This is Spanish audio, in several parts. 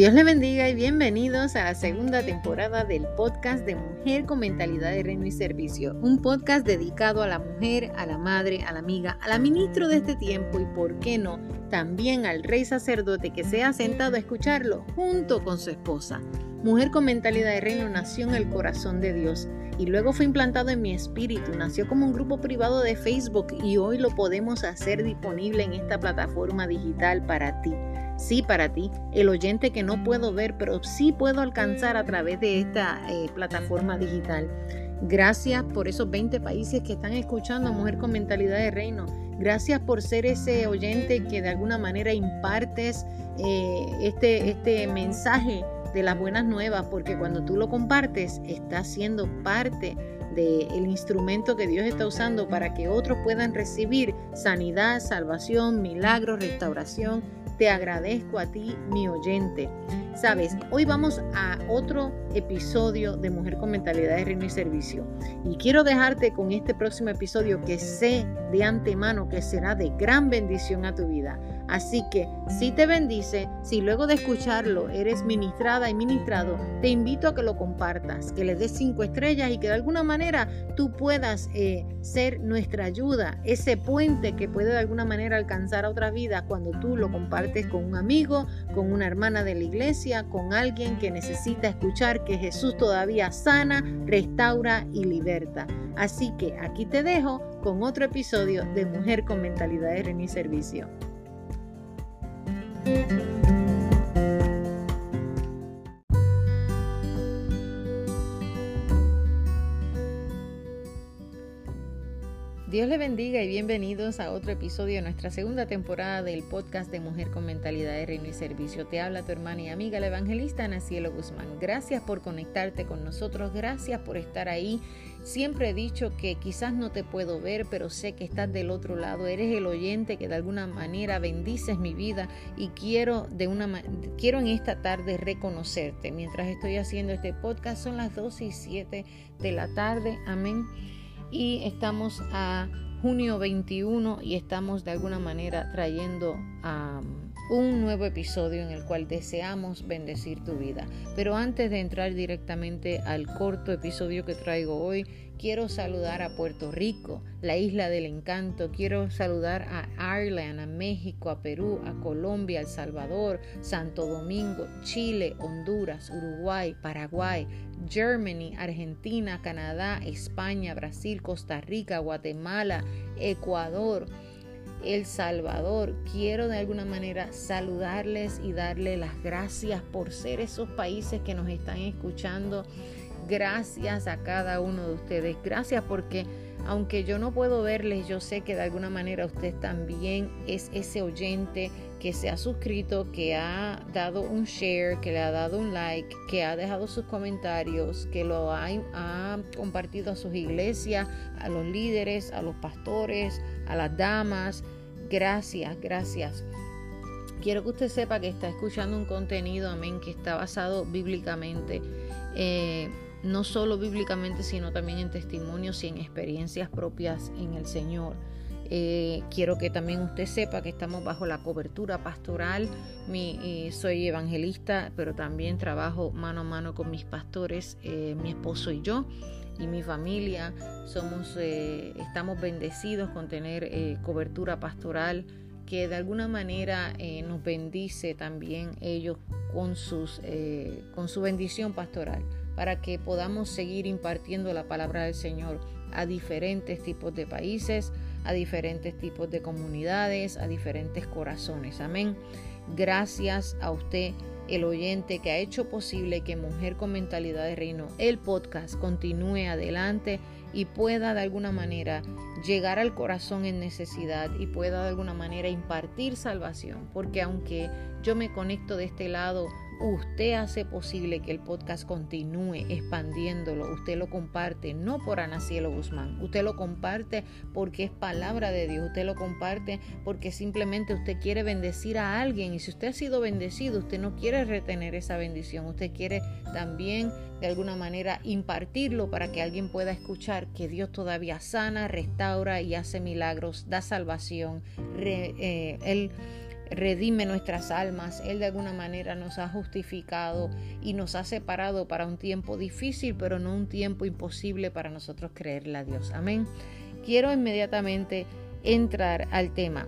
Dios le bendiga y bienvenidos a la segunda temporada del podcast de Mujer con Mentalidad de Reino y Servicio, un podcast dedicado a la mujer, a la madre, a la amiga, a la ministro de este tiempo y, por qué no, también al rey sacerdote que se ha sentado a escucharlo junto con su esposa. Mujer con Mentalidad de Reino nació en el corazón de Dios y luego fue implantado en mi espíritu. Nació como un grupo privado de Facebook y hoy lo podemos hacer disponible en esta plataforma digital para ti. Sí, para ti, el oyente que no puedo ver, pero sí puedo alcanzar a través de esta eh, plataforma digital. Gracias por esos 20 países que están escuchando a Mujer con Mentalidad de Reino. Gracias por ser ese oyente que de alguna manera impartes eh, este, este mensaje de las buenas nuevas, porque cuando tú lo compartes, estás siendo parte del instrumento que Dios está usando para que otros puedan recibir sanidad, salvación, milagros, restauración te agradezco a ti, mi oyente. Sabes, hoy vamos a otro episodio de Mujer con Mentalidad de Reino y Servicio. Y quiero dejarte con este próximo episodio que sé de antemano que será de gran bendición a tu vida. Así que si te bendice, si luego de escucharlo eres ministrada y ministrado, te invito a que lo compartas, que le des cinco estrellas y que de alguna manera tú puedas eh, ser nuestra ayuda, ese puente que puede de alguna manera alcanzar a otra vida cuando tú lo compartes con un amigo, con una hermana de la iglesia, con alguien que necesita escuchar que Jesús todavía sana, restaura y liberta. Así que aquí te dejo con otro episodio de Mujer con Mentalidad de Reino y Servicio. Thank you. Dios le bendiga y bienvenidos a otro episodio de nuestra segunda temporada del podcast de Mujer con Mentalidad de Reino y Servicio. Te habla tu hermana y amiga la evangelista Nacielo Guzmán. Gracias por conectarte con nosotros, gracias por estar ahí Siempre he dicho que quizás no te puedo ver, pero sé que estás del otro lado. Eres el oyente que de alguna manera bendices mi vida y quiero de una quiero en esta tarde reconocerte. Mientras estoy haciendo este podcast son las 12 y 7 de la tarde. Amén. Y estamos a junio 21 y estamos de alguna manera trayendo a un nuevo episodio en el cual deseamos bendecir tu vida. Pero antes de entrar directamente al corto episodio que traigo hoy, quiero saludar a Puerto Rico, la isla del encanto. Quiero saludar a Ireland, a México, a Perú, a Colombia, El Salvador, Santo Domingo, Chile, Honduras, Uruguay, Paraguay, Germany, Argentina, Canadá, España, Brasil, Costa Rica, Guatemala, Ecuador. El Salvador. Quiero de alguna manera saludarles y darle las gracias por ser esos países que nos están escuchando. Gracias a cada uno de ustedes. Gracias porque aunque yo no puedo verles, yo sé que de alguna manera usted también es ese oyente que se ha suscrito, que ha dado un share, que le ha dado un like, que ha dejado sus comentarios, que lo ha, compartido a sus iglesias, a los líderes, a los pastores, a las damas. Gracias, gracias. Quiero que usted sepa que está escuchando un contenido, amén, que está basado bíblicamente. Eh, no solo bíblicamente, sino también en testimonios y en experiencias propias en el Señor. Eh, quiero que también usted sepa que estamos bajo la cobertura pastoral. Mi, soy evangelista, pero también trabajo mano a mano con mis pastores, eh, mi esposo y yo y mi familia. Somos, eh, estamos bendecidos con tener cobertura pastoral que de alguna manera nos bendice también ellos con su bendición pastoral para que podamos seguir impartiendo la palabra del Señor a diferentes tipos de países, a diferentes tipos de comunidades, a diferentes corazones. Amén. Gracias a usted, el oyente, que ha hecho posible que Mujer con Mentalidad de Reino, el podcast, continúe adelante y pueda de alguna manera llegar al corazón en necesidad y pueda de alguna manera impartir salvación. Porque aunque yo me conecto de este lado Usted hace posible que el podcast continúe expandiéndolo. Usted lo comparte no por Ana Cielo Guzmán. Usted lo comparte porque es palabra de Dios. Usted lo comparte porque simplemente usted quiere bendecir a alguien. Y si usted ha sido bendecido, usted no quiere retener esa bendición. Usted quiere también de alguna manera impartirlo para que alguien pueda escuchar que Dios todavía sana, restaura y hace milagros, da salvación. Eh, él redime nuestras almas, Él de alguna manera nos ha justificado y nos ha separado para un tiempo difícil, pero no un tiempo imposible para nosotros creerle a Dios. Amén. Quiero inmediatamente entrar al tema.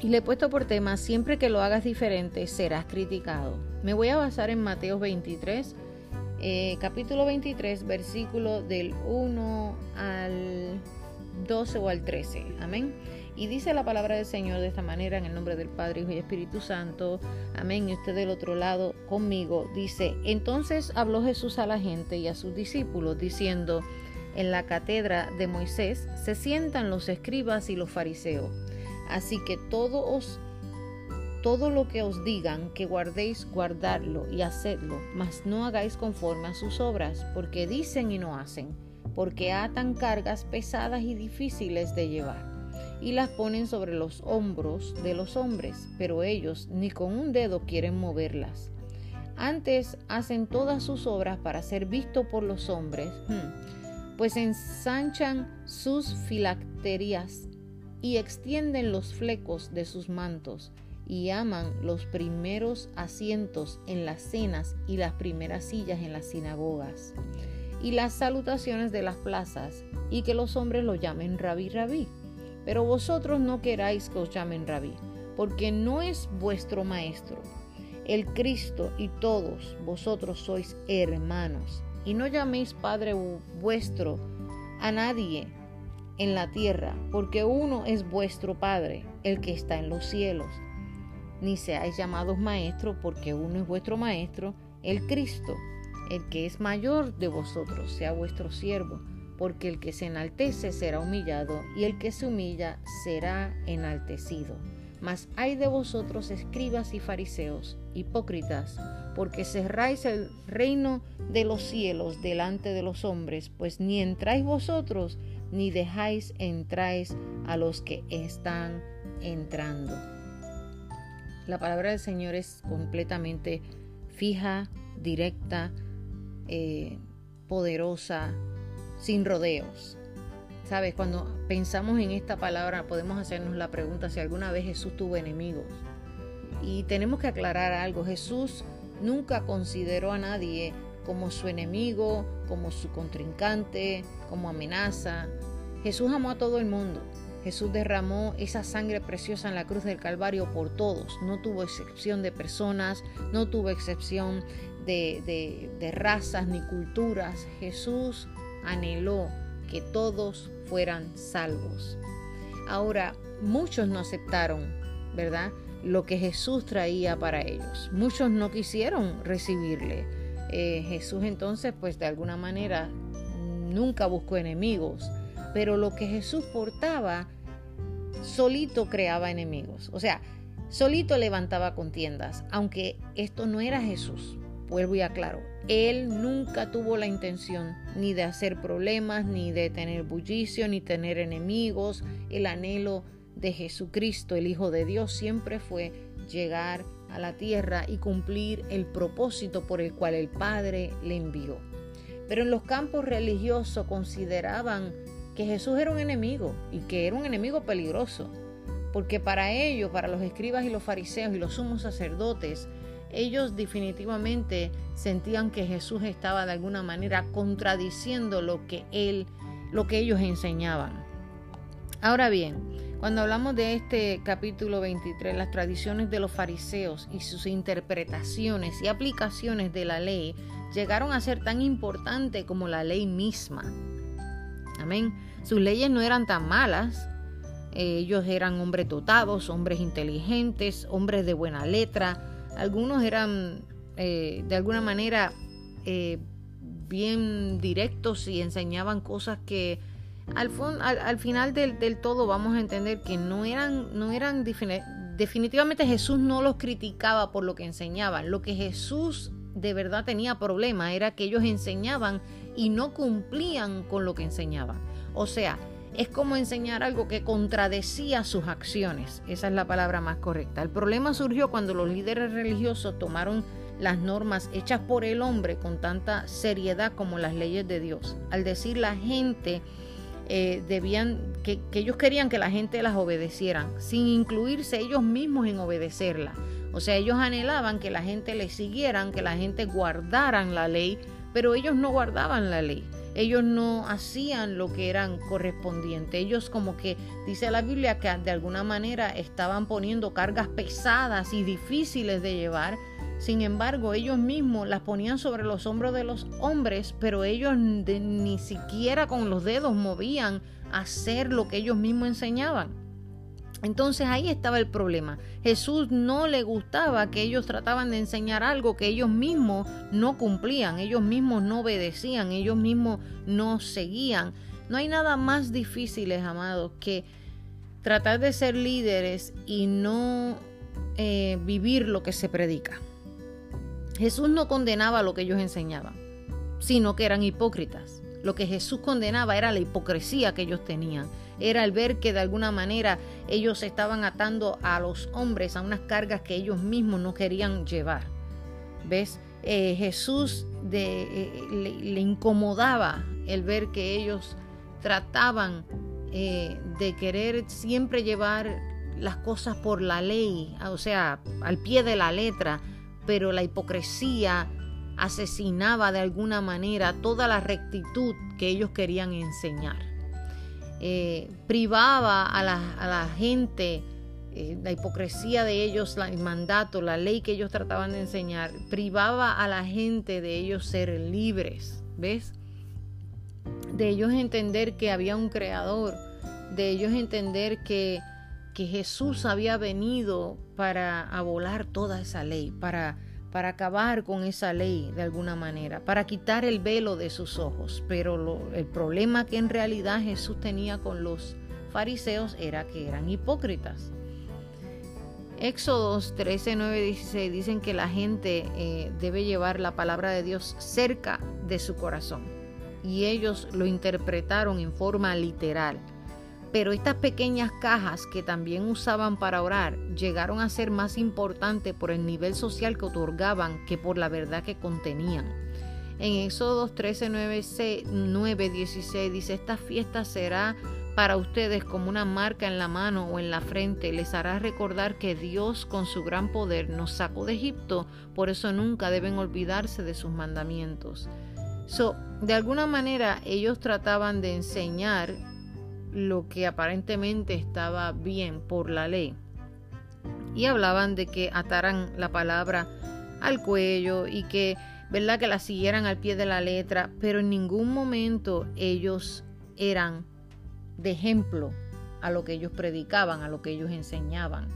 Y le he puesto por tema, siempre que lo hagas diferente, serás criticado. Me voy a basar en Mateo 23, eh, capítulo 23, versículo del 1 al 12 o al 13. Amén. Y dice la palabra del Señor de esta manera, en el nombre del Padre, Hijo y Espíritu Santo. Amén. Y usted del otro lado conmigo dice, entonces habló Jesús a la gente y a sus discípulos, diciendo, en la cátedra de Moisés se sientan los escribas y los fariseos. Así que todo os todo lo que os digan que guardéis, guardadlo y hacedlo, mas no hagáis conforme a sus obras, porque dicen y no hacen, porque atan cargas pesadas y difíciles de llevar y las ponen sobre los hombros de los hombres, pero ellos ni con un dedo quieren moverlas. Antes hacen todas sus obras para ser visto por los hombres, hmm, pues ensanchan sus filacterias y extienden los flecos de sus mantos y aman los primeros asientos en las cenas y las primeras sillas en las sinagogas y las salutaciones de las plazas y que los hombres lo llamen rabí rabí. Pero vosotros no queráis que os llamen rabí, porque no es vuestro maestro. El Cristo y todos vosotros sois hermanos. Y no llaméis Padre vuestro a nadie en la tierra, porque uno es vuestro Padre, el que está en los cielos. Ni seáis llamados maestros, porque uno es vuestro Maestro, el Cristo. El que es mayor de vosotros sea vuestro siervo porque el que se enaltece será humillado y el que se humilla será enaltecido. Mas hay de vosotros escribas y fariseos, hipócritas, porque cerráis el reino de los cielos delante de los hombres, pues ni entráis vosotros, ni dejáis entráis a los que están entrando. La palabra del Señor es completamente fija, directa, eh, poderosa, sin rodeos. ¿Sabes? Cuando pensamos en esta palabra podemos hacernos la pregunta si alguna vez Jesús tuvo enemigos. Y tenemos que aclarar algo. Jesús nunca consideró a nadie como su enemigo, como su contrincante, como amenaza. Jesús amó a todo el mundo. Jesús derramó esa sangre preciosa en la cruz del Calvario por todos. No tuvo excepción de personas, no tuvo excepción de, de, de razas ni culturas. Jesús anheló que todos fueran salvos. Ahora, muchos no aceptaron, ¿verdad? Lo que Jesús traía para ellos. Muchos no quisieron recibirle. Eh, Jesús entonces, pues de alguna manera, nunca buscó enemigos. Pero lo que Jesús portaba, solito creaba enemigos. O sea, solito levantaba contiendas, aunque esto no era Jesús vuelvo y aclaro, él nunca tuvo la intención ni de hacer problemas, ni de tener bullicio, ni tener enemigos. El anhelo de Jesucristo, el Hijo de Dios, siempre fue llegar a la tierra y cumplir el propósito por el cual el Padre le envió. Pero en los campos religiosos consideraban que Jesús era un enemigo y que era un enemigo peligroso, porque para ellos, para los escribas y los fariseos y los sumos sacerdotes, ellos definitivamente sentían que Jesús estaba de alguna manera contradiciendo lo que él, lo que ellos enseñaban. Ahora bien, cuando hablamos de este capítulo 23, las tradiciones de los fariseos y sus interpretaciones y aplicaciones de la ley llegaron a ser tan importantes como la ley misma. Amén. Sus leyes no eran tan malas. Ellos eran hombres dotados, hombres inteligentes, hombres de buena letra, algunos eran eh, de alguna manera eh, bien directos y enseñaban cosas que al, al, final del, todo vamos a entender que no eran, no eran definitivamente Jesús no los criticaba por lo que enseñaban. Lo que Jesús de verdad tenía problema era que ellos enseñaban y no cumplían con lo que enseñaban. O sea, es como enseñar algo que contradecía sus acciones. Esa es la palabra más correcta. El problema surgió cuando los líderes religiosos tomaron las normas hechas por el hombre con tanta seriedad como las leyes de Dios. Al decir la gente eh, debían, que, ellos querían que la gente las obedecieran, sin incluirse ellos mismos en obedecerla. O sea, ellos anhelaban que la gente les siguieran, que la gente guardaran la ley, pero ellos no guardaban la ley. Ellos no hacían lo que eran correspondiente. Ellos como que dice la Biblia que de alguna manera estaban poniendo cargas pesadas y difíciles de llevar. Sin embargo, ellos mismos las ponían sobre los hombros de los hombres, pero ellos ni siquiera con los dedos movían a hacer lo que ellos mismos enseñaban. Entonces ahí estaba el problema. Jesús no le gustaba que ellos trataban de enseñar algo que ellos mismos no cumplían, ellos mismos no obedecían, ellos mismos no seguían. No hay nada más difícil, amados, que tratar de ser líderes y no eh, vivir lo que se predica. Jesús no condenaba lo que ellos enseñaban, sino que eran hipócritas. Lo que Jesús condenaba era la hipocresía que ellos tenían era el ver que de alguna manera ellos estaban atando a los hombres a unas cargas que ellos mismos no querían llevar. ¿Ves? Eh, Jesús eh, le, incomodaba el ver que ellos trataban eh, de querer siempre llevar las cosas por la ley, o sea, al pie de la letra, pero la hipocresía asesinaba de alguna manera toda la rectitud que ellos querían enseñar. Eh, privaba a la, gente, eh, la hipocresía de ellos, el mandato, la ley que ellos trataban de enseñar, privaba a la gente de ellos ser libres, ¿ves? De ellos entender que había un creador, de ellos entender que, que Jesús había venido para abolar toda esa ley, para para acabar con esa ley de alguna manera, para quitar el velo de sus ojos. Pero el problema que en realidad Jesús tenía con los fariseos era que eran hipócritas. Éxodos 13, 9, 16 dicen que la gente eh, debe llevar la palabra de Dios cerca de su corazón. Y ellos lo interpretaron en forma literal. Pero estas pequeñas cajas que también usaban para orar llegaron a ser más importantes por el nivel social que otorgaban que por la verdad que contenían. En Éxodo 13, 9, 16 dice, esta fiesta será para ustedes como una marca en la mano o en la frente, les hará recordar que Dios con su gran poder nos sacó de Egipto, por eso nunca deben olvidarse de sus mandamientos. So, de alguna manera ellos trataban de enseñar lo que aparentemente estaba bien por la ley. Y hablaban de que ataran la palabra al cuello y que, ¿verdad? Que la siguieran al pie de la letra, pero en ningún momento ellos eran de ejemplo a lo que ellos predicaban, a lo que ellos enseñaban.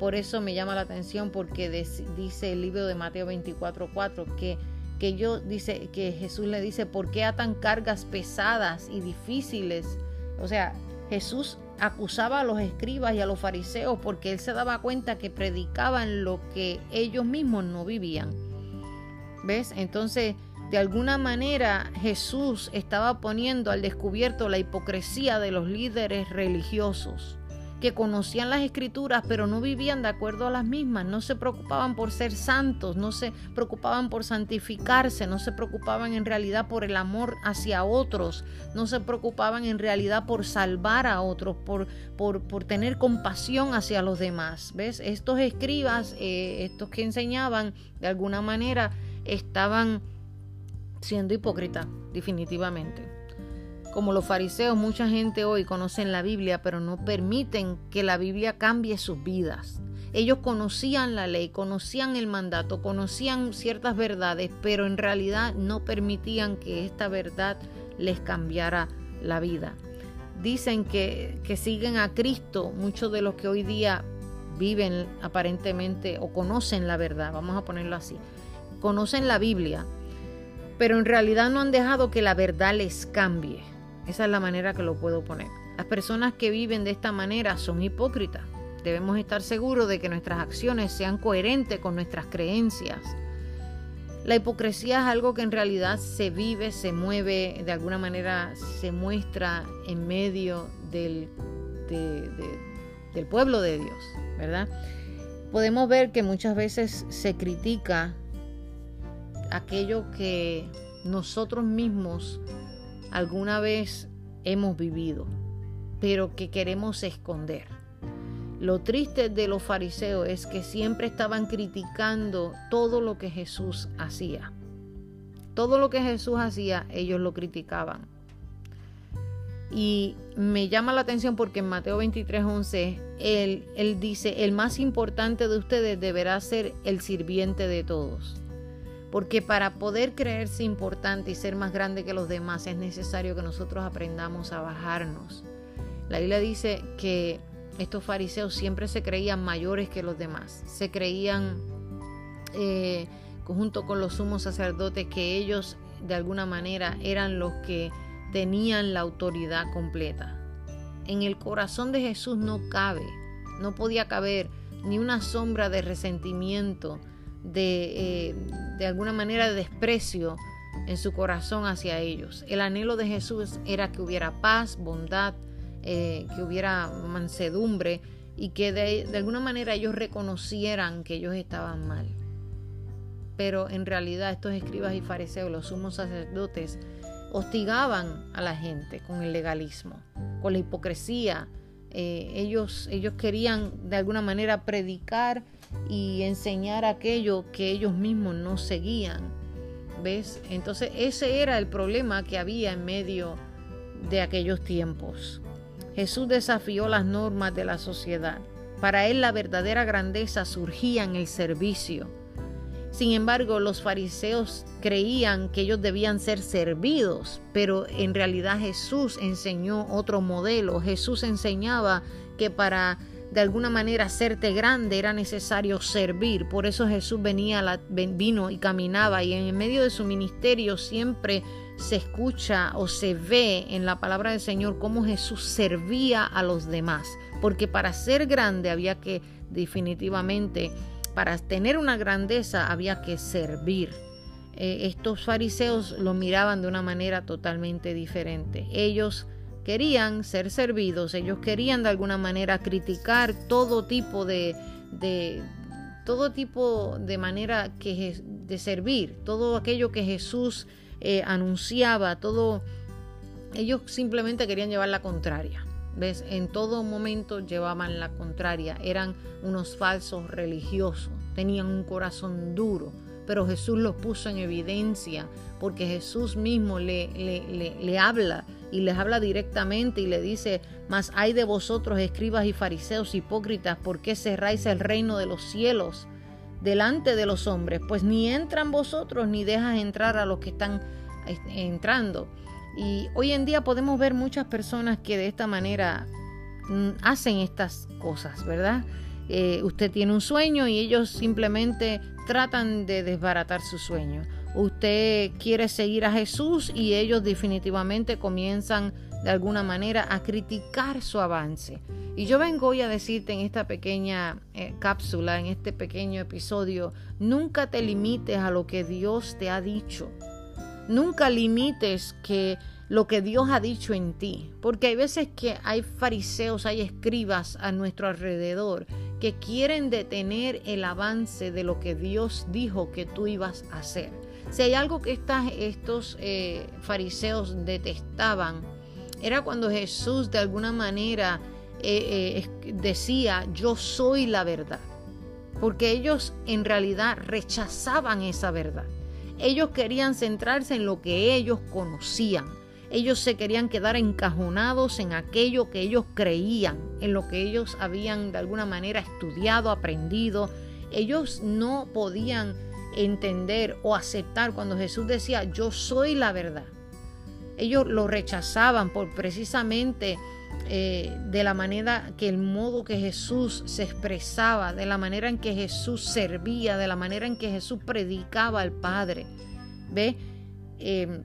Por eso me llama la atención porque dice el libro de Mateo 24:4 que que yo dice que Jesús le dice, "¿Por qué atan cargas pesadas y difíciles o sea, Jesús acusaba a los escribas y a los fariseos porque él se daba cuenta que predicaban lo que ellos mismos no vivían. ¿Ves? Entonces, de alguna manera Jesús estaba poniendo al descubierto la hipocresía de los líderes religiosos que conocían las escrituras pero no vivían de acuerdo a las mismas, no se preocupaban por ser santos, no se preocupaban por santificarse, no se preocupaban en realidad por el amor hacia otros, no se preocupaban en realidad por salvar a otros, por, por, por tener compasión hacia los demás. ¿Ves? Estos escribas, eh, estos que enseñaban, de alguna manera estaban siendo hipócritas, definitivamente. Como los fariseos, mucha gente hoy conocen la Biblia, pero no permiten que la Biblia cambie sus vidas. Ellos conocían la ley, conocían el mandato, conocían ciertas verdades, pero en realidad no permitían que esta verdad les cambiara la vida. Dicen que, que siguen a Cristo muchos de los que hoy día viven aparentemente o conocen la verdad, vamos a ponerlo así, conocen la Biblia, pero en realidad no han dejado que la verdad les cambie. Esa es la manera que lo puedo poner. Las personas que viven de esta manera son hipócritas. Debemos estar seguros de que nuestras acciones sean coherentes con nuestras creencias. La hipocresía es algo que en realidad se vive, se mueve, de alguna manera se muestra en medio del, del pueblo de Dios, ¿verdad? Podemos ver que muchas veces se critica aquello que nosotros mismos alguna vez hemos vivido, pero que queremos esconder. Lo triste de los fariseos es que siempre estaban criticando todo lo que Jesús hacía. Todo lo que Jesús hacía, ellos lo criticaban. Y me llama la atención porque en Mateo 23, 11, él, él dice, el más importante de ustedes deberá ser el sirviente de todos. Porque para poder creerse importante y ser más grande que los demás es necesario que nosotros aprendamos a bajarnos. La Biblia dice que estos fariseos siempre se creían mayores que los demás. Se creían, eh, junto con los sumos sacerdotes, que ellos de alguna manera eran los que tenían la autoridad completa. En el corazón de Jesús no cabe, no podía caber ni una sombra de resentimiento, de, eh, de alguna manera de desprecio en su corazón hacia ellos. El anhelo de Jesús era que hubiera paz, bondad, eh, que hubiera mansedumbre y que de, alguna manera ellos reconocieran que ellos estaban mal. Pero en realidad estos escribas y fariseos, los sumos sacerdotes, hostigaban a la gente con el legalismo, con la hipocresía. Eh, ellos, ellos querían de alguna manera predicar y enseñar aquello que ellos mismos no seguían. ¿Ves? Entonces ese era el problema que había en medio de aquellos tiempos. Jesús desafió las normas de la sociedad. Para él la verdadera grandeza surgía en el servicio sin embargo, los fariseos creían que ellos debían ser servidos, pero en realidad Jesús enseñó otro modelo. Jesús enseñaba que para de alguna manera hacerte grande era necesario servir. Por eso Jesús venía, vino y caminaba y en medio de su ministerio siempre se escucha o se ve en la palabra del Señor cómo Jesús servía a los demás. Porque para ser grande había que definitivamente para tener una grandeza había que servir. Eh, estos fariseos lo miraban de una manera totalmente diferente. Ellos querían ser servidos, ellos querían de alguna manera criticar todo tipo de, de todo tipo de manera que de servir, todo aquello que Jesús eh, anunciaba, todo ellos simplemente querían llevar la contraria. ¿Ves? En todo momento llevaban la contraria, eran unos falsos religiosos, tenían un corazón duro, pero Jesús los puso en evidencia porque Jesús mismo le, le, le, habla y les habla directamente y le dice, mas hay de vosotros escribas y fariseos hipócritas, ¿por qué cerráis el reino de los cielos delante de los hombres? Pues ni entran vosotros ni dejas entrar a los que están entrando. Y hoy en día podemos ver muchas personas que de esta manera mm, hacen estas cosas, ¿verdad? Eh, usted tiene un sueño y ellos simplemente tratan de desbaratar su sueño. Usted quiere seguir a Jesús y ellos definitivamente comienzan de alguna manera a criticar su avance. Y yo vengo hoy a decirte en esta pequeña eh, cápsula, en este pequeño episodio, nunca te limites a lo que Dios te ha dicho. Nunca limites que lo que Dios ha dicho en ti, porque hay veces que hay fariseos, hay escribas a nuestro alrededor que quieren detener el avance de lo que Dios dijo que tú ibas a hacer. Si hay algo que estos eh, fariseos detestaban, era cuando Jesús de alguna manera eh, eh, decía, yo soy la verdad, porque ellos en realidad rechazaban esa verdad. Ellos querían centrarse en lo que ellos conocían. Ellos se querían quedar encajonados en aquello que ellos creían, en lo que ellos habían de alguna manera estudiado, aprendido. Ellos no podían entender o aceptar cuando Jesús decía, yo soy la verdad. Ellos lo rechazaban por precisamente eh, de la manera que el modo que Jesús se expresaba, de la manera en que Jesús servía, de la manera en que Jesús predicaba al Padre. ¿Ve? Em,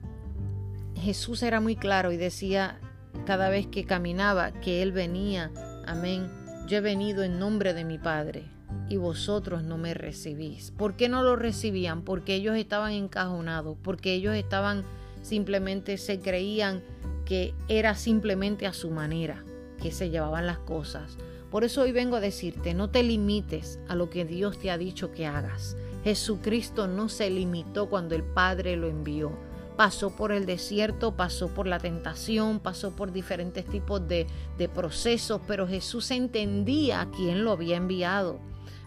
Jesús era muy claro y decía cada vez que caminaba que Él venía, amén, yo he venido en nombre de mi Padre y vosotros no me recibís. ¿Por qué no lo recibían? Porque ellos estaban encajonados, porque ellos estaban simplemente se creían que era simplemente a su manera que se llevaban las cosas. Por eso hoy vengo a decirte, no te limites a lo que Dios te ha dicho que hagas. Jesucristo no se limitó cuando el Padre lo envió. pasó por el desierto, pasó por la tentación, pasó por diferentes tipos de, de procesos, pero Jesús entendía quién lo había enviado.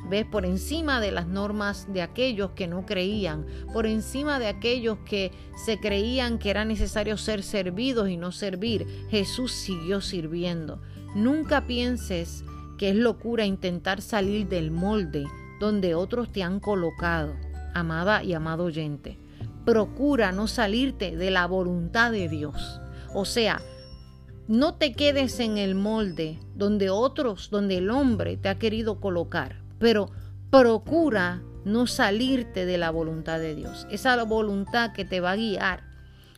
¿Ves? Por encima de las normas de aquellos que no creían, por encima de aquellos que se creían que era necesario ser servidos y no servir, Jesús siguió sirviendo. Nunca pienses que es locura intentar salir del molde donde otros te han colocado, amada y amado oyente. Procura no salirte de la voluntad de Dios. O sea, no te quedes en el molde donde otros, donde el hombre te ha querido colocar, pero procura no salirte de la voluntad de Dios. Esa voluntad que te va a guiar,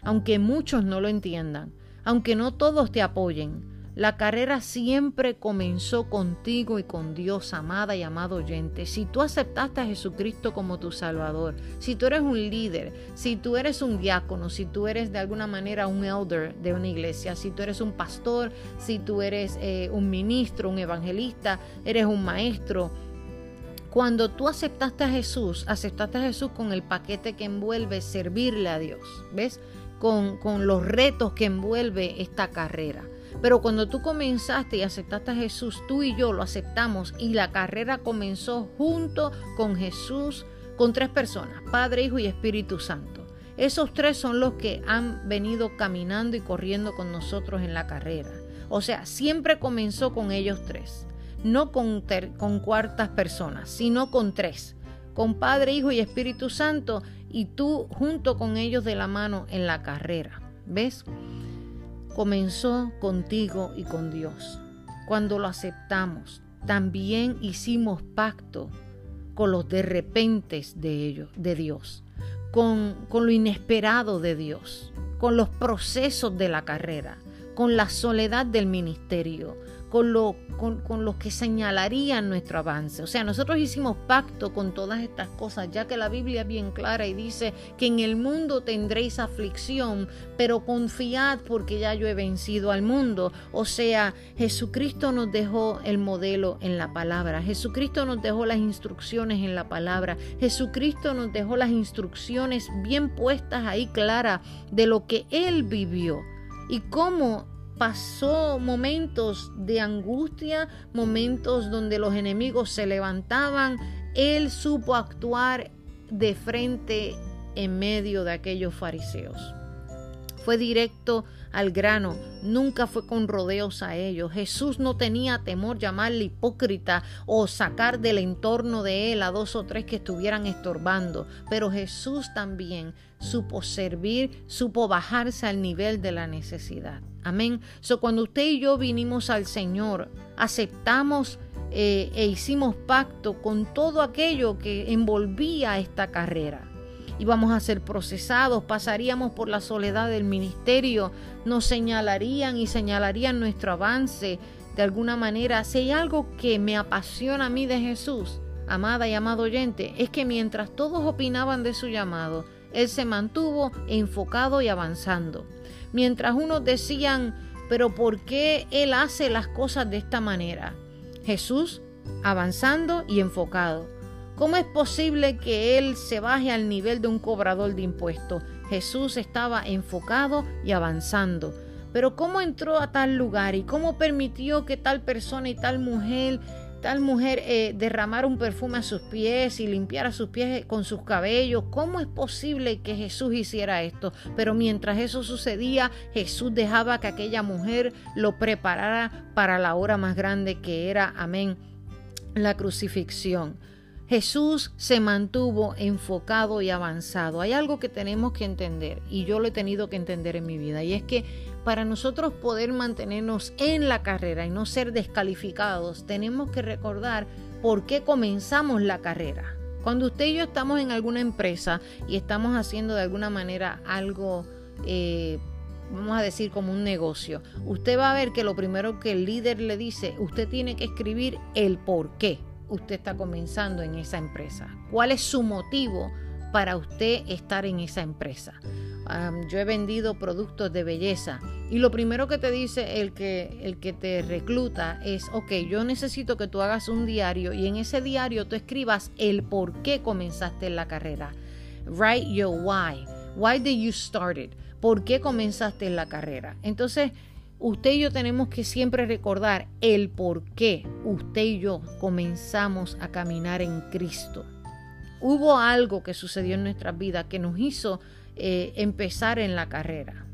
aunque muchos no lo entiendan, aunque no todos te apoyen, la carrera siempre comenzó contigo y con Dios, amada y amado oyente. Si tú aceptaste a Jesucristo como tu Salvador, si tú eres un líder, si tú eres un diácono, si tú eres de alguna manera un elder de una iglesia, si tú eres un pastor, si tú eres eh, un ministro, un evangelista, eres un maestro, cuando tú aceptaste a Jesús, aceptaste a Jesús con el paquete que envuelve servirle a Dios, ¿ves? Con, con los retos que envuelve esta carrera. Pero cuando tú comenzaste y aceptaste a Jesús, tú y yo lo aceptamos y la carrera comenzó junto con Jesús, con tres personas, Padre, Hijo y Espíritu Santo. Esos tres son los que han venido caminando y corriendo con nosotros en la carrera. O sea, siempre comenzó con ellos tres, no con, con cuartas personas, sino con tres, con Padre, Hijo y Espíritu Santo, y tú junto con ellos de la mano en la carrera. ¿Ves? comenzó contigo y con Dios. Cuando lo aceptamos, también hicimos pacto con los de repentes de ellos, de Dios, con, con lo inesperado de Dios, con los procesos de la carrera, con la soledad del ministerio, con, lo, con, los que señalarían nuestro avance. O sea, nosotros hicimos pacto con todas estas cosas, ya que la Biblia es bien clara y dice que en el mundo tendréis aflicción, pero confiad porque ya yo he vencido al mundo. O sea, Jesucristo nos dejó el modelo en la palabra, Jesucristo nos dejó las instrucciones en la palabra, Jesucristo nos dejó las instrucciones bien puestas ahí claras de lo que Él vivió y cómo pasó momentos de angustia, momentos donde los enemigos se levantaban, él supo actuar de frente en medio de aquellos fariseos. Fue directo al grano, nunca fue con rodeos a ellos. Jesús no tenía temor llamarle hipócrita o sacar del entorno de él a dos o tres que estuvieran estorbando, pero Jesús también supo servir, supo bajarse al nivel de la necesidad. Amén. So, cuando usted y yo vinimos al Señor, aceptamos eh, e hicimos pacto con todo aquello que envolvía esta carrera. Íbamos a ser procesados, pasaríamos por la soledad del ministerio, nos señalarían y señalarían nuestro avance de alguna manera. Si hay algo que me apasiona a mí de Jesús, amada y amado oyente, es que mientras todos opinaban de su llamado, Él se mantuvo enfocado y avanzando. Mientras unos decían, pero ¿por qué Él hace las cosas de esta manera? Jesús avanzando y enfocado. ¿Cómo es posible que Él se baje al nivel de un cobrador de impuestos? Jesús estaba enfocado y avanzando. Pero ¿cómo entró a tal lugar y cómo permitió que tal persona y tal mujer tal mujer eh, derramar un perfume a sus pies y limpiara sus pies con sus cabellos. ¿Cómo es posible que Jesús hiciera esto? Pero mientras eso sucedía, Jesús dejaba que aquella mujer lo preparara para la hora más grande que era, amén, la crucifixión. Jesús se mantuvo enfocado y avanzado. Hay algo que tenemos que entender y yo lo he tenido que entender en mi vida y es que para nosotros poder mantenernos en la carrera y no ser descalificados, tenemos que recordar por qué comenzamos la carrera. Cuando usted y yo estamos en alguna empresa y estamos haciendo de alguna manera algo, eh, vamos a decir como un negocio, usted va a ver que lo primero que el líder le dice, usted tiene que escribir el por qué usted está comenzando en esa empresa? ¿Cuál es su motivo para usted estar en esa empresa? Yo he vendido productos de belleza y lo primero que te dice el que, el que te recluta es, ok, yo necesito que tú hagas un diario y en ese diario tú escribas el por qué comenzaste la carrera. Write your why. Why did you start it? ¿Por qué comenzaste la carrera? Entonces, usted y yo tenemos que siempre recordar el por qué usted y yo comenzamos a caminar en Cristo. Hubo algo que sucedió en nuestras vidas que nos hizo eh, empezar en la carrera.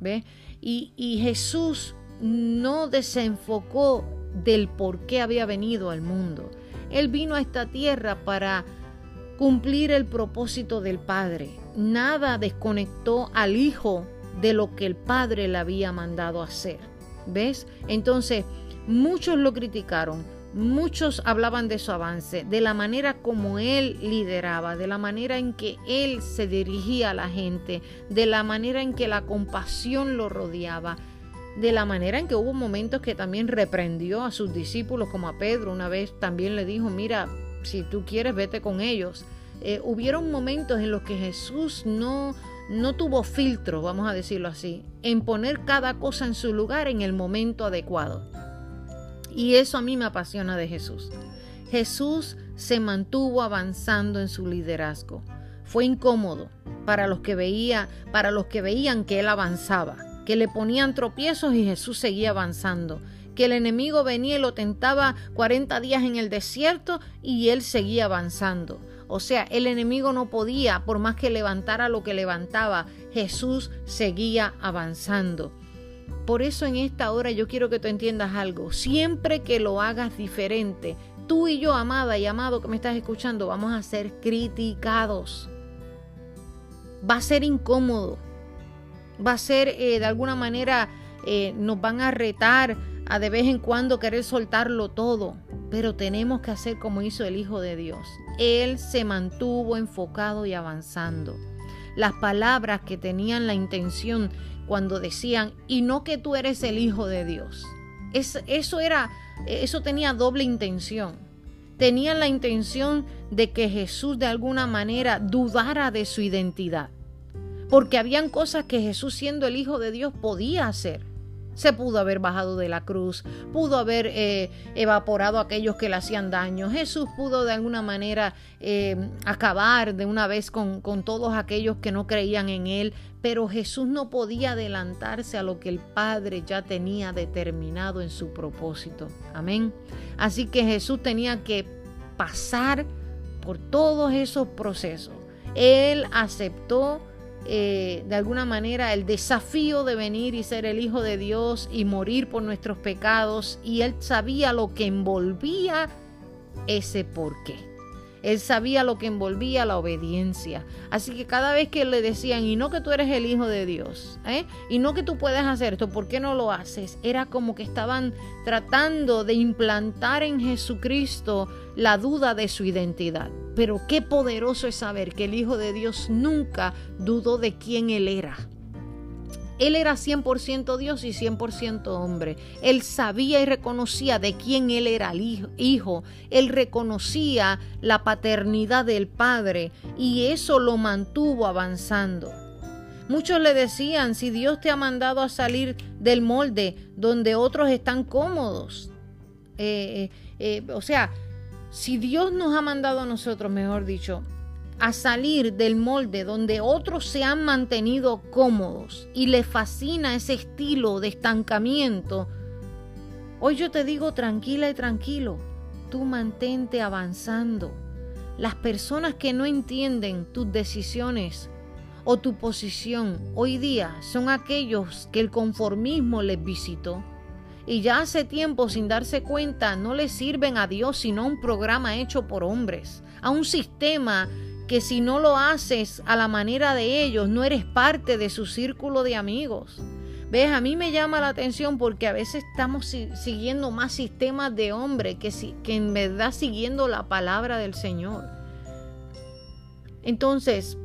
¿ve? Y, y Jesús no desenfocó del por qué había venido al mundo. Él vino a esta tierra para cumplir el propósito del Padre. Nada desconectó al Hijo de lo que el Padre le había mandado hacer. ¿Ves? Entonces, muchos lo criticaron, muchos hablaban de su avance, de la manera como él lideraba, de la manera en que él se dirigía a la gente, de la manera en que la compasión lo rodeaba, de la manera en que hubo momentos que también reprendió a sus discípulos, como a Pedro, una vez también le dijo, mira, si tú quieres, vete con ellos. Eh, hubieron momentos en los que Jesús no, no tuvo filtro, vamos a decirlo así, en poner cada cosa en su lugar en el momento adecuado. Y eso a mí me apasiona de Jesús. Jesús se mantuvo avanzando en su liderazgo. Fue incómodo para los que veía, para los que veían que él avanzaba que le ponían tropiezos y Jesús seguía avanzando, que el enemigo venía y lo tentaba 40 días en el desierto y él seguía avanzando. O sea, el enemigo no podía, por más que levantara lo que levantaba, Jesús seguía avanzando. Por eso en esta hora yo quiero que tú entiendas algo. Siempre que lo hagas diferente, tú y yo, amada y amado que me estás escuchando, vamos a ser criticados. Va a ser incómodo, va a ser eh, de alguna manera, eh, nos van a retar a de vez en cuando querer soltarlo todo, pero tenemos que hacer como hizo el Hijo de Dios. Él se mantuvo enfocado y avanzando. Las palabras que tenían la intención cuando decían, y no que tú eres el Hijo de Dios. Es, eso era, eso tenía doble intención. Tenían la intención de que Jesús de alguna manera dudara de su identidad porque habían cosas que Jesús siendo el Hijo de Dios podía hacer. Se pudo haber bajado de la cruz, pudo haber eh, evaporado a aquellos que le hacían daño. Jesús pudo de alguna manera eh, acabar de una vez con todos aquellos que no creían en Él, pero Jesús no podía adelantarse a lo que el Padre ya tenía determinado en su propósito. Amén. Así que Jesús tenía que pasar por todos esos procesos. Él aceptó eh, de alguna manera el desafío de venir y ser el Hijo de Dios y morir por nuestros pecados y él sabía lo que envolvía ese porqué. Él sabía lo que envolvía la obediencia. Así que cada vez que le decían, y no que tú eres el Hijo de Dios, ¿eh? y no que tú puedes hacer esto, ¿por qué no lo haces? Era como que estaban tratando de implantar en Jesucristo la duda de su identidad. Pero qué poderoso es saber que el Hijo de Dios nunca dudó de quién Él era. Él era 100% Dios y 100% hombre. Él sabía y reconocía de quién él era el hijo. Él reconocía la paternidad del Padre y eso lo mantuvo avanzando. Muchos le decían, si Dios te ha mandado a salir del molde donde otros están cómodos. Eh, eh, eh, o sea, si Dios nos ha mandado a nosotros, mejor dicho, a salir del molde donde otros se han mantenido cómodos y les fascina ese estilo de estancamiento, hoy yo te digo tranquila y tranquilo, tú mantente avanzando. Las personas que no entienden tus decisiones o tu posición hoy día son aquellos que el conformismo les visitó y ya hace tiempo sin darse cuenta no le sirven a Dios sino a un programa hecho por hombres, a un sistema que si no lo haces a la manera de ellos, no eres parte de su círculo de amigos. ¿Ves? A mí me llama la atención porque a veces estamos siguiendo más sistemas de hombre que, que en verdad siguiendo la palabra del Señor. Entonces,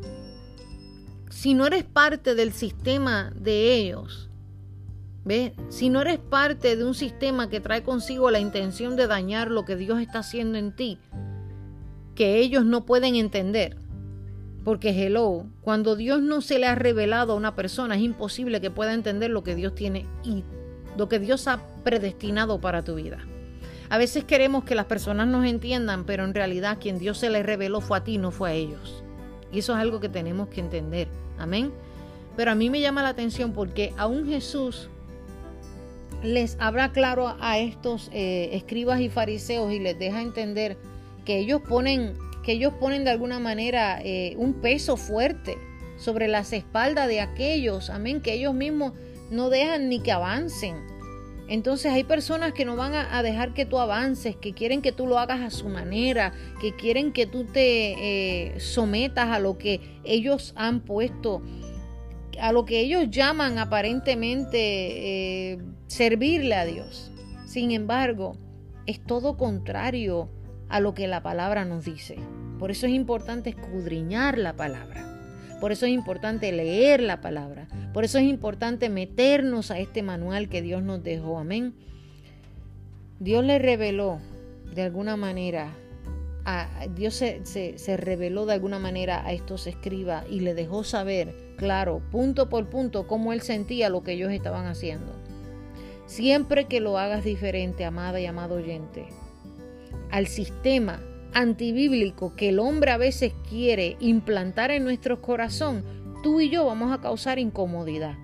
si no eres parte del sistema de ellos, ¿ves? Si no eres parte de un sistema que trae consigo la intención de dañar lo que Dios está haciendo en ti, que ellos no pueden entender. Porque hello, cuando Dios no se le ha revelado a una persona, es imposible que pueda entender lo que Dios tiene y lo que Dios ha predestinado para tu vida. A veces queremos que las personas nos entiendan, pero en realidad quien Dios se le reveló fue a ti, no fue a ellos. Y eso es algo que tenemos que entender. Amén. Pero a mí me llama la atención porque aún Jesús les habla claro a estos eh, escribas y fariseos y les deja entender que ellos ponen, que ellos ponen de alguna manera eh, un peso fuerte sobre las espaldas de aquellos, amén, que ellos mismos no dejan ni que avancen. Entonces hay personas que no van a, dejar que tú avances, que quieren que tú lo hagas a su manera, que quieren que tú te eh, sometas a lo que ellos han puesto, a lo que ellos llaman aparentemente eh, servirle a Dios. Sin embargo, es todo contrario a lo que la palabra nos dice. Por eso es importante escudriñar la palabra. Por eso es importante leer la palabra. Por eso es importante meternos a este manual que Dios nos dejó. Amén. Dios le reveló de alguna manera, a, Dios se, se reveló de alguna manera a estos escribas y le dejó saber, claro, punto por punto, cómo él sentía lo que ellos estaban haciendo. Siempre que lo hagas diferente, amada y amado oyente, al sistema antibíblico que el hombre a veces quiere implantar en nuestro corazón, tú y yo vamos a causar incomodidad.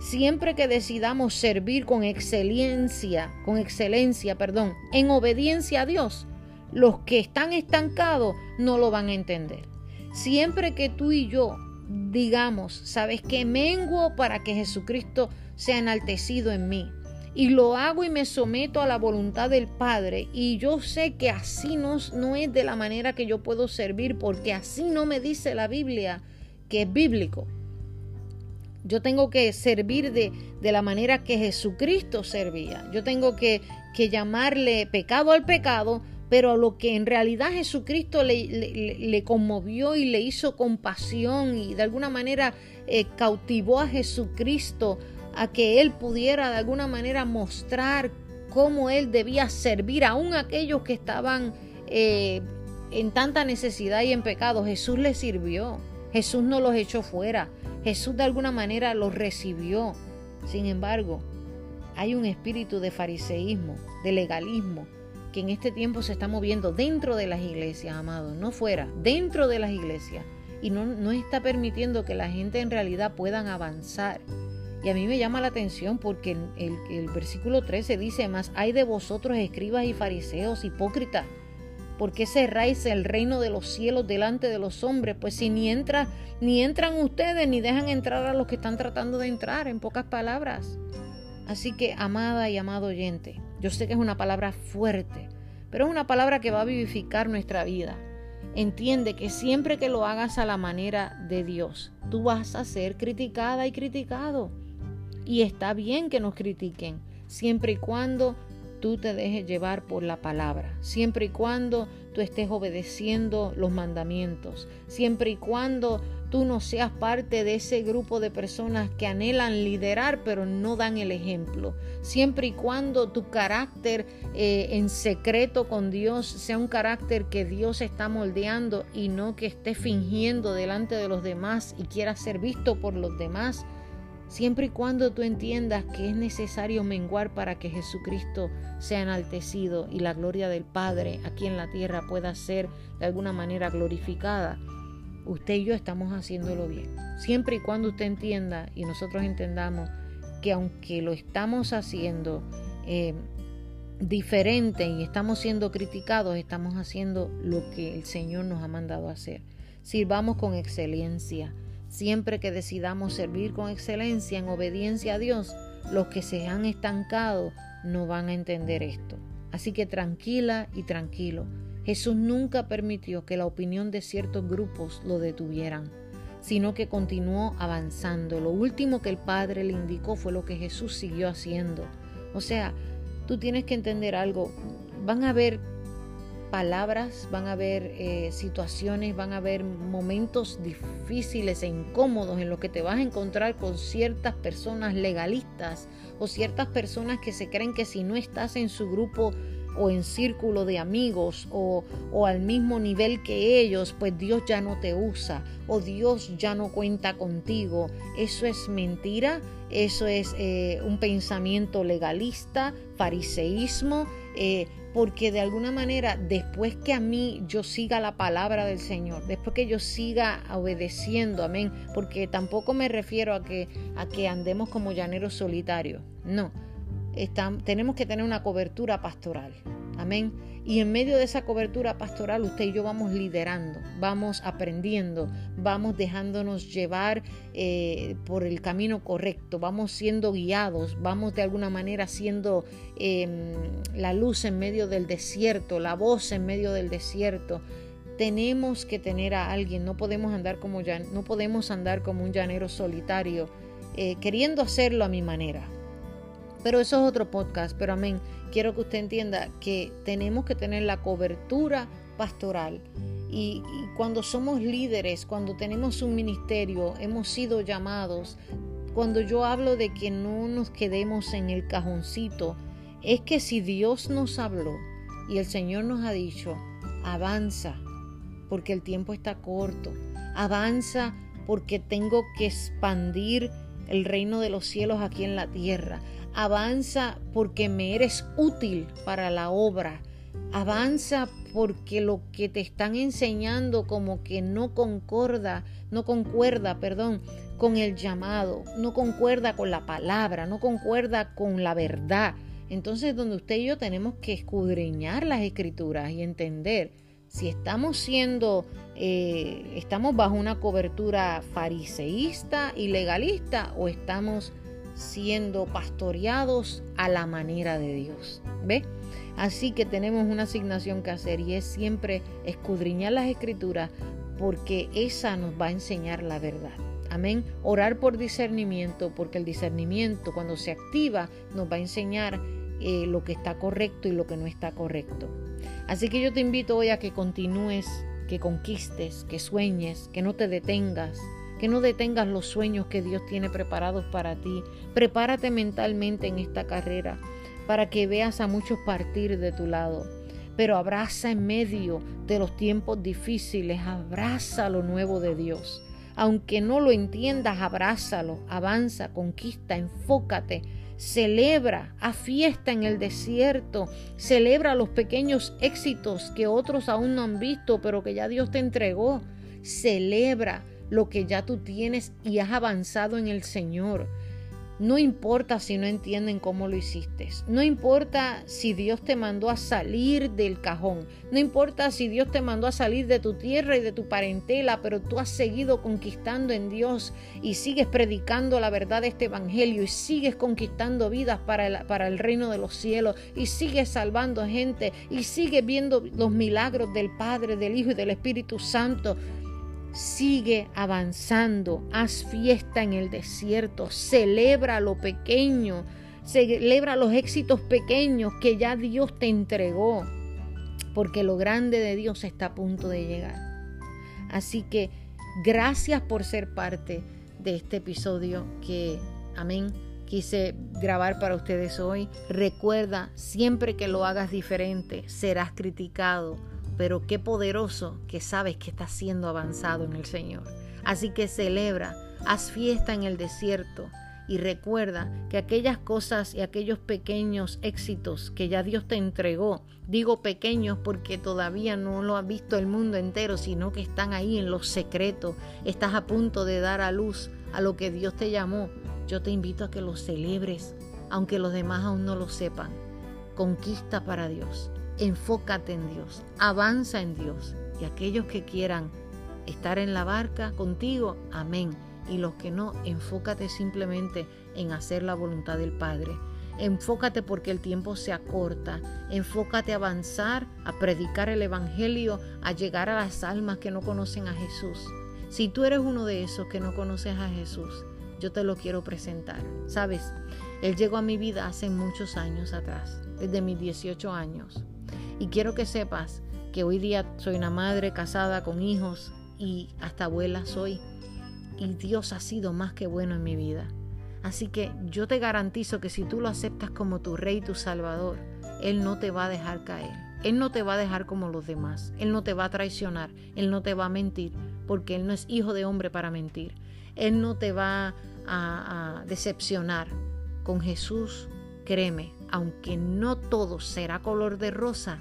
Siempre que decidamos servir con excelencia, con excelencia, perdón, en obediencia a Dios, los que están estancados no lo van a entender. Siempre que tú y yo digamos, sabes que menguo para que Jesucristo sea enaltecido en mí, y lo hago y me someto a la voluntad del Padre. Y yo sé que así no, no es de la manera que yo puedo servir, porque así no me dice la Biblia que es bíblico. Yo tengo que servir de, de la manera que Jesucristo servía. Yo tengo que, que, llamarle pecado al pecado, pero a lo que en realidad Jesucristo le, le, conmovió y le hizo compasión y de alguna manera eh, cautivó a Jesucristo a que él pudiera de alguna manera mostrar cómo él debía servir aún a aquellos que estaban eh, en tanta necesidad y en pecado. Jesús les sirvió, Jesús no los echó fuera, Jesús de alguna manera los recibió. Sin embargo, hay un espíritu de fariseísmo, de legalismo, que en este tiempo se está moviendo dentro de las iglesias, amados, no fuera, dentro de las iglesias. Y no, no está permitiendo que la gente en realidad puedan avanzar y a mí me llama la atención porque el, el versículo 13 dice más, hay de vosotros escribas y fariseos hipócritas, ¿por qué cerráis el reino de los cielos delante de los hombres? Pues si ni, entra, ni entran ustedes ni dejan entrar a los que están tratando de entrar, en pocas palabras. Así que, amada y amado oyente, yo sé que es una palabra fuerte, pero es una palabra que va a vivificar nuestra vida. Entiende que siempre que lo hagas a la manera de Dios, tú vas a ser criticada y criticado. Y está bien que nos critiquen, siempre y cuando tú te dejes llevar por la palabra, siempre y cuando tú estés obedeciendo los mandamientos, siempre y cuando tú no seas parte de ese grupo de personas que anhelan liderar pero no dan el ejemplo, siempre y cuando tu carácter eh, en secreto con Dios sea un carácter que Dios está moldeando y no que esté fingiendo delante de los demás y quiera ser visto por los demás Siempre y cuando tú entiendas que es necesario menguar para que Jesucristo sea enaltecido y la gloria del Padre aquí en la tierra pueda ser de alguna manera glorificada, usted y yo estamos haciéndolo bien. Siempre y cuando usted entienda y nosotros entendamos que aunque lo estamos haciendo eh, diferente y estamos siendo criticados, estamos haciendo lo que el Señor nos ha mandado hacer. Sirvamos con excelencia Siempre que decidamos servir con excelencia en obediencia a Dios, los que se han estancado no van a entender esto. Así que tranquila y tranquilo. Jesús nunca permitió que la opinión de ciertos grupos lo detuvieran, sino que continuó avanzando. Lo último que el Padre le indicó fue lo que Jesús siguió haciendo. O sea, tú tienes que entender algo. Van a haber palabras, van a haber eh, situaciones, van a haber momentos difíciles e incómodos en los que te vas a encontrar con ciertas personas legalistas o ciertas personas que se creen que si no estás en su grupo o en círculo de amigos o, al mismo nivel que ellos, pues Dios ya no te usa o Dios ya no cuenta contigo. Eso es mentira, eso es eh, un pensamiento legalista, fariseísmo. Eh, porque de alguna manera después que a mí yo siga la palabra del Señor, después que yo siga obedeciendo, amén, porque tampoco me refiero a que, a que andemos como llaneros solitarios, no, tenemos que tener una cobertura pastoral, amén. Y en medio de esa cobertura pastoral usted y yo vamos liderando, vamos aprendiendo, vamos dejándonos llevar eh, por el camino correcto, vamos siendo guiados, vamos de alguna manera siendo em, la luz en medio del desierto, la voz en medio del desierto. Tenemos que tener a alguien, no podemos andar como, no podemos andar como un llanero solitario, eh, queriendo hacerlo a mi manera. Pero eso es otro podcast, pero amén quiero que usted entienda que tenemos que tener la cobertura pastoral. Y, cuando somos líderes, cuando tenemos un ministerio, hemos sido llamados, cuando yo hablo de que no nos quedemos en el cajoncito, es que si Dios nos habló y el Señor nos ha dicho, avanza, porque el tiempo está corto, avanza porque tengo que expandir el reino de los cielos aquí en la tierra, Avanza porque me eres útil para la obra. Avanza porque lo que te están enseñando como que no concorda, no concuerda, perdón, con el llamado, no concuerda con la palabra, no concuerda con la verdad. Entonces, donde usted y yo tenemos que escudriñar las escrituras y entender si estamos siendo, eh, estamos bajo una cobertura fariseísta y legalista o estamos siendo pastoreados a la manera de Dios. ¿Ve? Así que tenemos una asignación que hacer y es siempre escudriñar las escrituras porque esa nos va a enseñar la verdad. Amén. Orar por discernimiento porque el discernimiento cuando se activa nos va a enseñar eh, lo que está correcto y lo que no está correcto. Así que yo te invito hoy a que continúes, que conquistes, que sueñes, que no te detengas, que no detengas los sueños que Dios tiene preparados para ti. Prepárate mentalmente en esta carrera para que veas a muchos partir de tu lado. Pero abraza en medio de los tiempos difíciles, abraza lo nuevo de Dios. Aunque no lo entiendas, abrázalo, avanza, conquista, enfócate, celebra, a fiesta en el desierto, celebra los pequeños éxitos que otros aún no han visto, pero que ya Dios te entregó. Celebra, lo que ya tú tienes y has avanzado en el Señor. No importa si no entienden cómo lo hiciste. No importa si Dios te mandó a salir del cajón. No importa si Dios te mandó a salir de tu tierra y de tu parentela, pero tú has seguido conquistando en Dios y sigues predicando la verdad de este Evangelio y sigues conquistando vidas para el, para el reino de los cielos y sigues salvando gente y sigues viendo los milagros del Padre, del Hijo y del Espíritu Santo. Sigue avanzando, haz fiesta en el desierto, celebra lo pequeño, celebra los éxitos pequeños que ya Dios te entregó, porque lo grande de Dios está a punto de llegar. Así que gracias por ser parte de este episodio que, amén, quise grabar para ustedes hoy. Recuerda, siempre que lo hagas diferente, serás criticado pero qué poderoso que sabes que estás siendo avanzado en el Señor. Así que celebra, haz fiesta en el desierto y recuerda que aquellas cosas y aquellos pequeños éxitos que ya Dios te entregó, digo pequeños porque todavía no lo ha visto el mundo entero, sino que están ahí en los secretos, estás a punto de dar a luz a lo que Dios te llamó. Yo te invito a que lo celebres, aunque los demás aún no lo sepan. Conquista para Dios enfócate en Dios, avanza en Dios. Y aquellos que quieran estar en la barca contigo, amén. Y los que no, enfócate simplemente en hacer la voluntad del Padre. Enfócate porque el tiempo se acorta. Enfócate a avanzar, a predicar el Evangelio, a llegar a las almas que no conocen a Jesús. Si tú eres uno de esos que no conoces a Jesús, yo te lo quiero presentar. Sabes, Él llegó a mi vida hace muchos años atrás, desde mis 18 años. Y quiero que sepas que hoy día soy una madre casada con hijos y hasta abuela soy. Y Dios ha sido más que bueno en mi vida. Así que yo te garantizo que si tú lo aceptas como tu rey, tu salvador, Él no te va a dejar caer. Él no te va a dejar como los demás. Él no te va a traicionar. Él no te va a mentir. Porque Él no es hijo de hombre para mentir. Él no te va a decepcionar. Con Jesús, créeme, aunque no todo será color de rosa,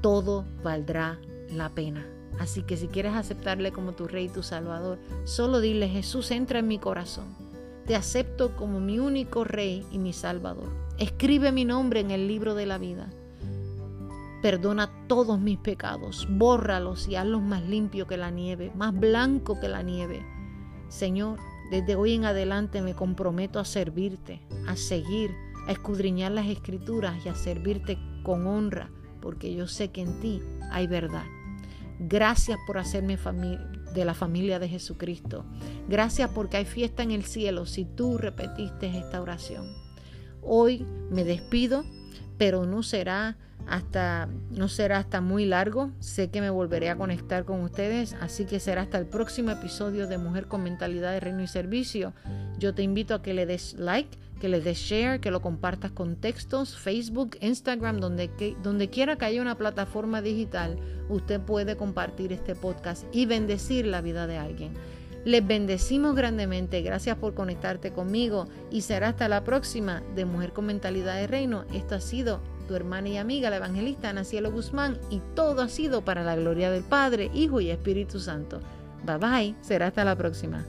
todo valdrá la pena. Así que si quieres aceptarle como tu rey y tu salvador, solo dile, Jesús, entra en mi corazón. Te acepto como mi único rey y mi salvador. Escribe mi nombre en el libro de la vida. Perdona todos mis pecados, bórralos y hazlos más limpios que la nieve, más blanco que la nieve. Señor, desde hoy en adelante me comprometo a servirte, a seguir, a escudriñar las escrituras y a servirte con honra, porque yo sé que en ti hay verdad. Gracias por hacerme de la familia de Jesucristo. Gracias porque hay fiesta en el cielo si tú repetiste esta oración. Hoy me despido, pero no será hasta no será hasta muy largo. Sé que me volveré a conectar con ustedes, así que será hasta el próximo episodio de Mujer con Mentalidad de Reino y Servicio. Yo te invito a que le des like, que le des share, que lo compartas con textos, Facebook, Instagram, donde, donde quiera que haya una plataforma digital, usted puede compartir este podcast y bendecir la vida de alguien. Les bendecimos grandemente. Gracias por conectarte conmigo y será hasta la próxima de Mujer con Mentalidad de Reino. Esto ha sido tu hermana y amiga, la evangelista Ana Cielo Guzmán, y todo ha sido para la gloria del Padre, Hijo y Espíritu Santo. Bye bye, será hasta la próxima.